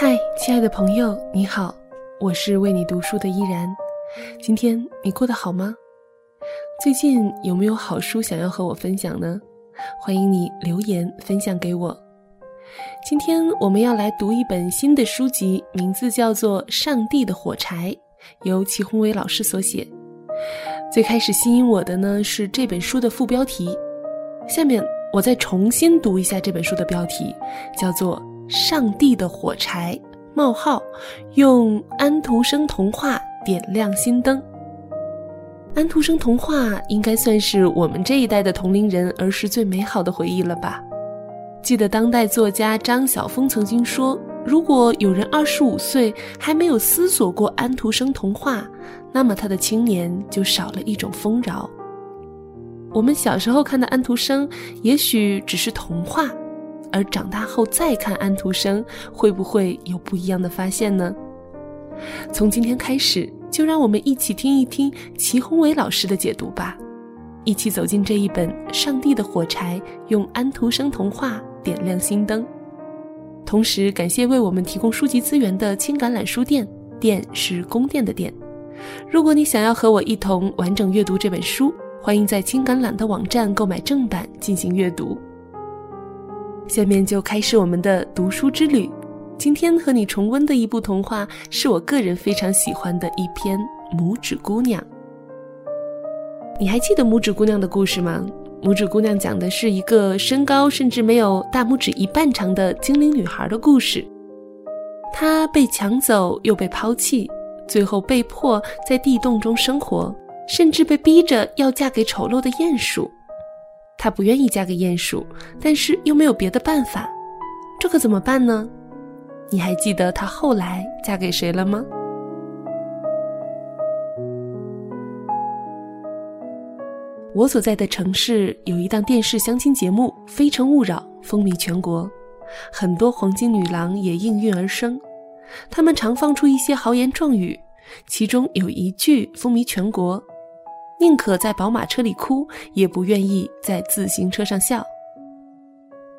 嗨，亲爱的朋友，你好，我是为你读书的依然。今天你过得好吗？最近有没有好书想要和我分享呢？欢迎你留言分享给我。今天我们要来读一本新的书籍，名字叫做《上帝的火柴》，由齐宏伟老师所写。最开始吸引我的呢是这本书的副标题。下面我再重新读一下这本书的标题，叫做《上帝的火柴：冒号用安徒生童话点亮心灯》。安徒生童话应该算是我们这一代的同龄人儿时最美好的回忆了吧？记得当代作家张晓峰曾经说：“如果有人二十五岁还没有思索过安徒生童话，那么他的青年就少了一种丰饶。”我们小时候看的安徒生，也许只是童话，而长大后再看安徒生，会不会有不一样的发现呢？从今天开始，就让我们一起听一听齐宏伟老师的解读吧，一起走进这一本《上帝的火柴》，用安徒生童话点亮心灯。同时，感谢为我们提供书籍资源的青橄榄书店，店是宫殿的店。如果你想要和我一同完整阅读这本书。欢迎在青橄榄的网站购买正版进行阅读。下面就开始我们的读书之旅。今天和你重温的一部童话，是我个人非常喜欢的一篇《拇指姑娘》。你还记得拇指姑娘的故事吗？拇指姑娘讲的是一个身高甚至没有大拇指一半长的精灵女孩的故事。她被抢走，又被抛弃，最后被迫在地洞中生活。甚至被逼着要嫁给丑陋的鼹鼠，她不愿意嫁给鼹鼠，但是又没有别的办法，这可怎么办呢？你还记得她后来嫁给谁了吗？我所在的城市有一档电视相亲节目《非诚勿扰》，风靡全国，很多黄金女郎也应运而生，她们常放出一些豪言壮语，其中有一句风靡全国。宁可在宝马车里哭，也不愿意在自行车上笑。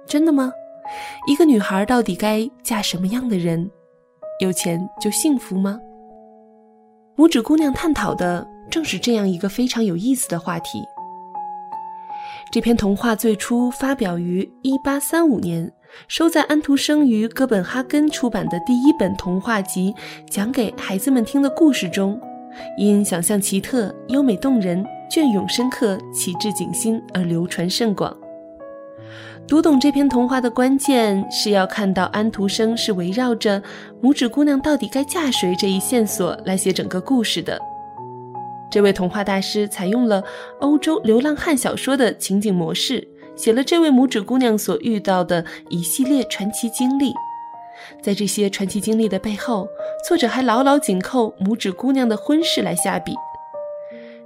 真的吗？一个女孩到底该嫁什么样的人？有钱就幸福吗？拇指姑娘探讨的正是这样一个非常有意思的话题。这篇童话最初发表于1835年，收在安徒生于哥本哈根出版的第一本童话集《讲给孩子们听的故事》中。因想象奇特、优美动人、隽永深刻、启智警心而流传甚广。读懂这篇童话的关键是要看到安徒生是围绕着拇指姑娘到底该嫁谁这一线索来写整个故事的。这位童话大师采用了欧洲流浪汉小说的情景模式，写了这位拇指姑娘所遇到的一系列传奇经历。在这些传奇经历的背后，作者还牢牢紧扣拇指姑娘的婚事来下笔。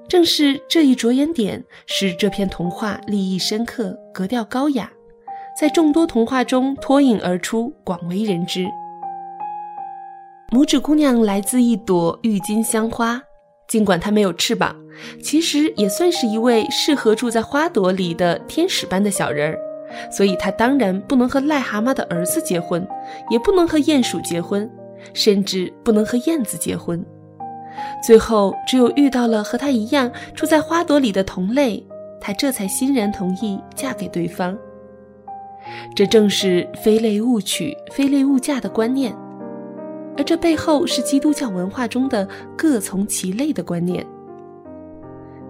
正是这一着眼点，使这篇童话立意深刻、格调高雅，在众多童话中脱颖而出，广为人知。拇指姑娘来自一朵郁金香花，尽管它没有翅膀，其实也算是一位适合住在花朵里的天使般的小人儿。所以，他当然不能和癞蛤蟆的儿子结婚，也不能和鼹鼠结婚，甚至不能和燕子结婚。最后，只有遇到了和他一样住在花朵里的同类，他这才欣然同意嫁给对方。这正是“非类勿娶，非类勿嫁”的观念，而这背后是基督教文化中的“各从其类”的观念。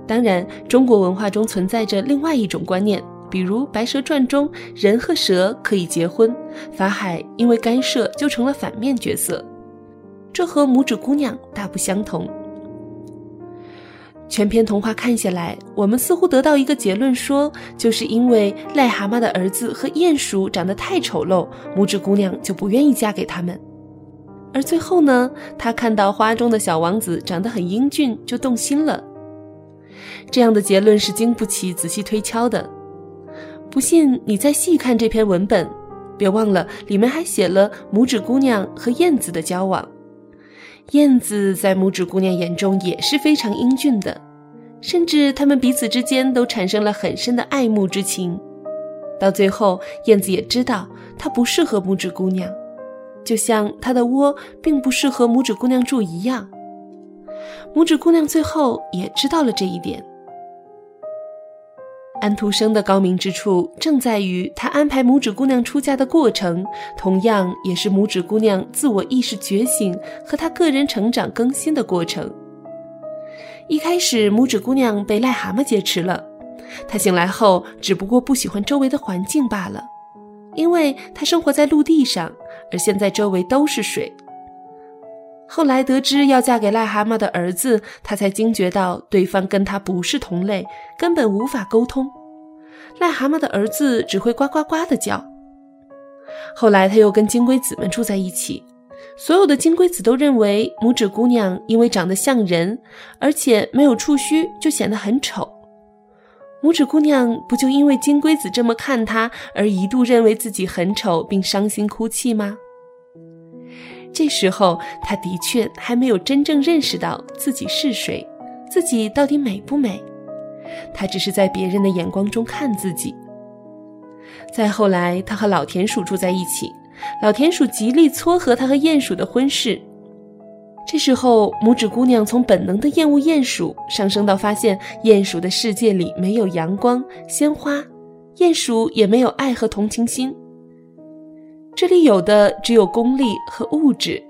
当然，中国文化中存在着另外一种观念。比如《白蛇传》中，人和蛇可以结婚，法海因为干涉就成了反面角色，这和拇指姑娘大不相同。全篇童话看下来，我们似乎得到一个结论，说就是因为癞蛤蟆的儿子和鼹鼠长得太丑陋，拇指姑娘就不愿意嫁给他们。而最后呢，她看到花中的小王子长得很英俊，就动心了。这样的结论是经不起仔细推敲的。不信，你再细看这篇文本，别忘了里面还写了拇指姑娘和燕子的交往。燕子在拇指姑娘眼中也是非常英俊的，甚至他们彼此之间都产生了很深的爱慕之情。到最后，燕子也知道她不适合拇指姑娘，就像他的窝并不适合拇指姑娘住一样。拇指姑娘最后也知道了这一点。安徒生的高明之处正在于他安排拇指姑娘出嫁的过程，同样也是拇指姑娘自我意识觉醒和她个人成长更新的过程。一开始，拇指姑娘被癞蛤蟆劫持了，她醒来后只不过不喜欢周围的环境罢了，因为她生活在陆地上，而现在周围都是水。后来得知要嫁给癞蛤蟆的儿子，他才惊觉到对方跟他不是同类，根本无法沟通。癞蛤蟆的儿子只会呱呱呱的叫。后来他又跟金龟子们住在一起，所有的金龟子都认为拇指姑娘因为长得像人，而且没有触须，就显得很丑。拇指姑娘不就因为金龟子这么看她，而一度认为自己很丑，并伤心哭泣吗？这时候，他的确还没有真正认识到自己是谁，自己到底美不美。他只是在别人的眼光中看自己。再后来，他和老田鼠住在一起，老田鼠极力撮合他和鼹鼠的婚事。这时候，拇指姑娘从本能的厌恶鼹鼠，上升到发现鼹鼠的世界里没有阳光、鲜花，鼹鼠也没有爱和同情心。这里有的只有功利和物质，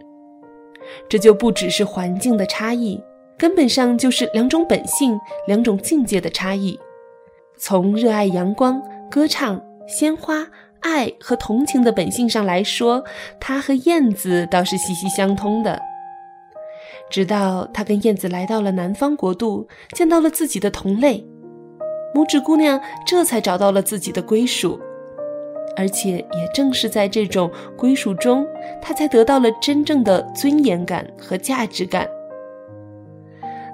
这就不只是环境的差异，根本上就是两种本性、两种境界的差异。从热爱阳光、歌唱、鲜花、爱和同情的本性上来说，他和燕子倒是息息相通的。直到他跟燕子来到了南方国度，见到了自己的同类，拇指姑娘这才找到了自己的归属。而且也正是在这种归属中，他才得到了真正的尊严感和价值感。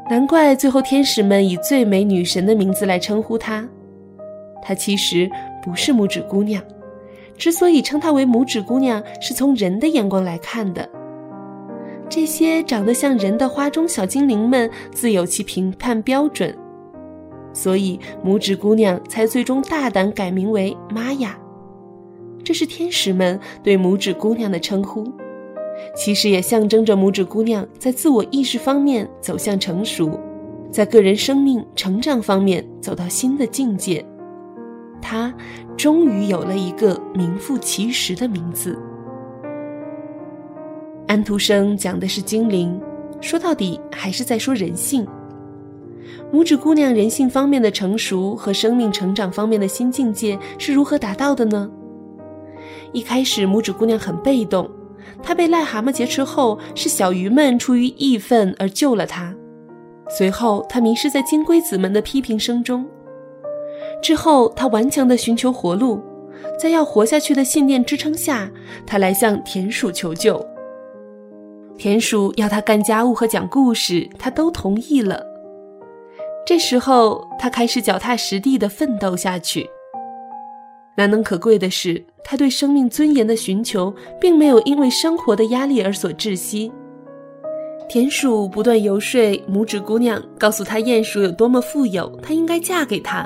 难怪最后天使们以最美女神的名字来称呼她。她其实不是拇指姑娘，之所以称她为拇指姑娘，是从人的眼光来看的。这些长得像人的花中小精灵们自有其评判标准，所以拇指姑娘才最终大胆改名为玛雅。这是天使们对拇指姑娘的称呼，其实也象征着拇指姑娘在自我意识方面走向成熟，在个人生命成长方面走到新的境界。她终于有了一个名副其实的名字。安徒生讲的是精灵，说到底还是在说人性。拇指姑娘人性方面的成熟和生命成长方面的新境界是如何达到的呢？一开始，拇指姑娘很被动。她被癞蛤蟆劫持后，是小鱼们出于义愤而救了她。随后，她迷失在金龟子们的批评声中。之后，她顽强地寻求活路，在要活下去的信念支撑下，她来向田鼠求救。田鼠要她干家务和讲故事，她都同意了。这时候，她开始脚踏实地地奋斗下去。难能可贵的是，他对生命尊严的寻求，并没有因为生活的压力而所窒息。田鼠不断游说拇指姑娘，告诉她鼹鼠有多么富有，她应该嫁给他；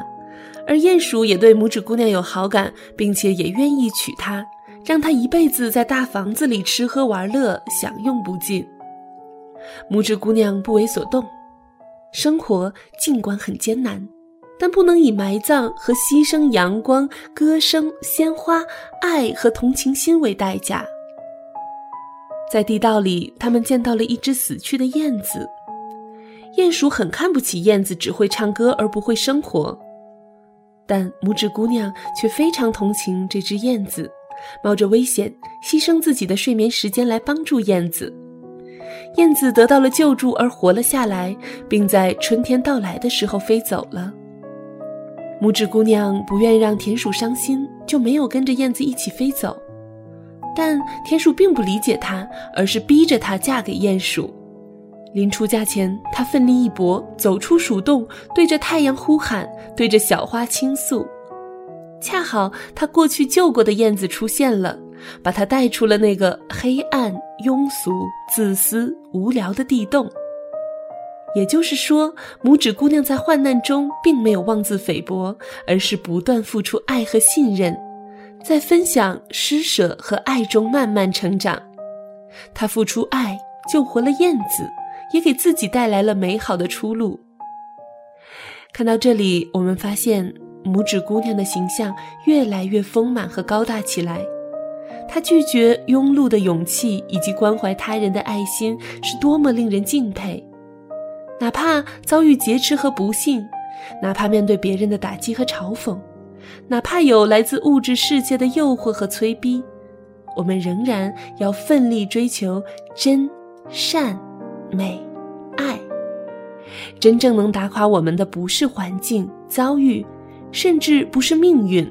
而鼹鼠也对拇指姑娘有好感，并且也愿意娶她，让她一辈子在大房子里吃喝玩乐，享用不尽。拇指姑娘不为所动，生活尽管很艰难。但不能以埋葬和牺牲阳光、歌声、鲜花、爱和同情心为代价。在地道里，他们见到了一只死去的燕子。鼹鼠很看不起燕子只会唱歌而不会生活，但拇指姑娘却非常同情这只燕子，冒着危险牺牲自己的睡眠时间来帮助燕子。燕子得到了救助而活了下来，并在春天到来的时候飞走了。拇指姑娘不愿让田鼠伤心，就没有跟着燕子一起飞走。但田鼠并不理解她，而是逼着她嫁给鼹鼠。临出嫁前，她奋力一搏，走出鼠洞，对着太阳呼喊，对着小花倾诉。恰好她过去救过的燕子出现了，把她带出了那个黑暗、庸俗、自私、无聊的地洞。也就是说，拇指姑娘在患难中并没有妄自菲薄，而是不断付出爱和信任，在分享、施舍和爱中慢慢成长。他付出爱救活了燕子，也给自己带来了美好的出路。看到这里，我们发现拇指姑娘的形象越来越丰满和高大起来。她拒绝庸碌的勇气以及关怀他人的爱心，是多么令人敬佩。哪怕遭遇劫持和不幸，哪怕面对别人的打击和嘲讽，哪怕有来自物质世界的诱惑和催逼，我们仍然要奋力追求真、善、美、爱。真正能打垮我们的，不是环境遭遇，甚至不是命运，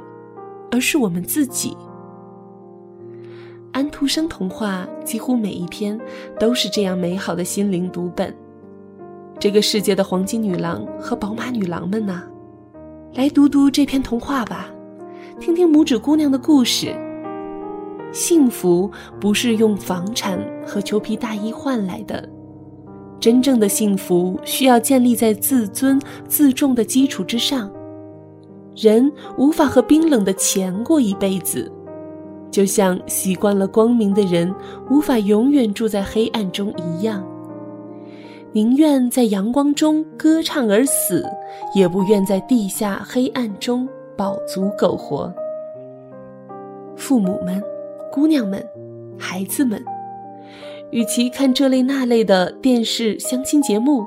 而是我们自己。安徒生童话几乎每一篇都是这样美好的心灵读本。这个世界的黄金女郎和宝马女郎们呢？来读读这篇童话吧，听听拇指姑娘的故事。幸福不是用房产和裘皮大衣换来的。真正的幸福需要建立在自尊自重的基础之上。人无法和冰冷的钱过一辈子，就像习惯了光明的人无法永远住在黑暗中一样。宁愿在阳光中歌唱而死，也不愿在地下黑暗中饱足苟活。父母们，姑娘们，孩子们。与其看这类那类的电视相亲节目，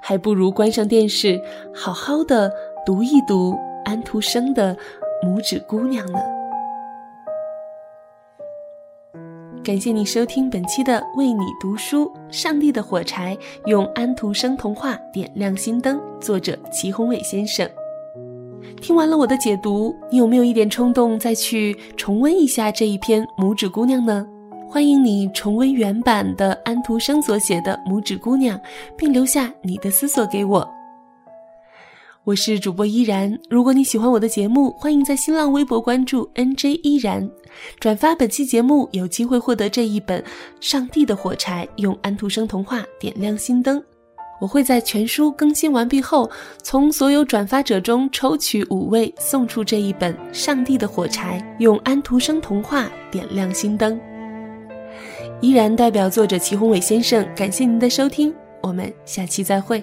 还不如关上电视，好好的读一读安徒生的《拇指姑娘》呢。感谢你收听本期的为你读书，《上帝的火柴》用安徒生童话点亮心灯，作者齐宏伟先生。听完了我的解读，你有没有一点冲动再去重温一下这一篇《拇指姑娘》呢？欢迎你重温原版的安徒生所写的《拇指姑娘》，并留下你的思索给我。我是主播依然，如果你喜欢我的节目，欢迎在新浪微博关注 NJ 依然，转发本期节目，有机会获得这一本《上帝的火柴》，用安徒生童话点亮心灯。我会在全书更新完毕后，从所有转发者中抽取五位，送出这一本《上帝的火柴》，用安徒生童话点亮心灯。依然代表作者齐宏伟先生，感谢您的收听，我们下期再会。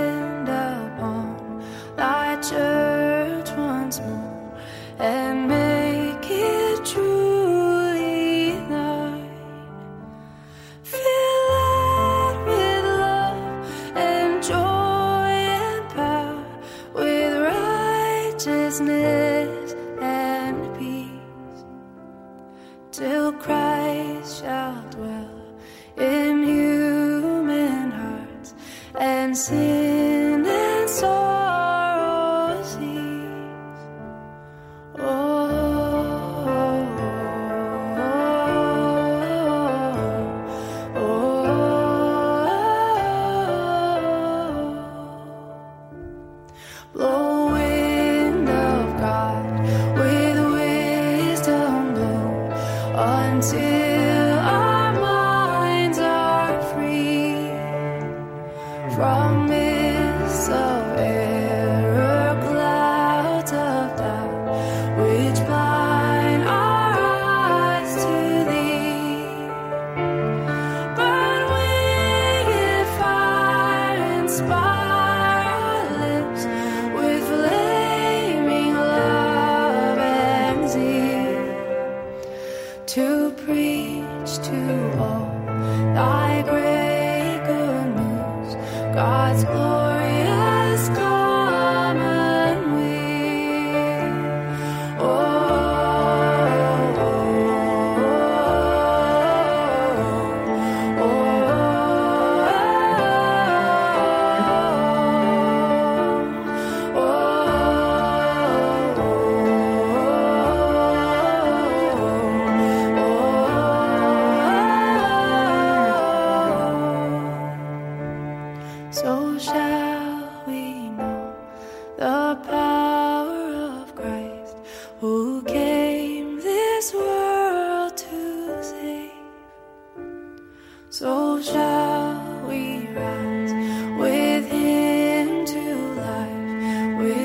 and peace till Christ shall dwell in human hearts and sin and sorrow cease. Oh, oh, oh, oh Blow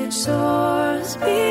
Soars.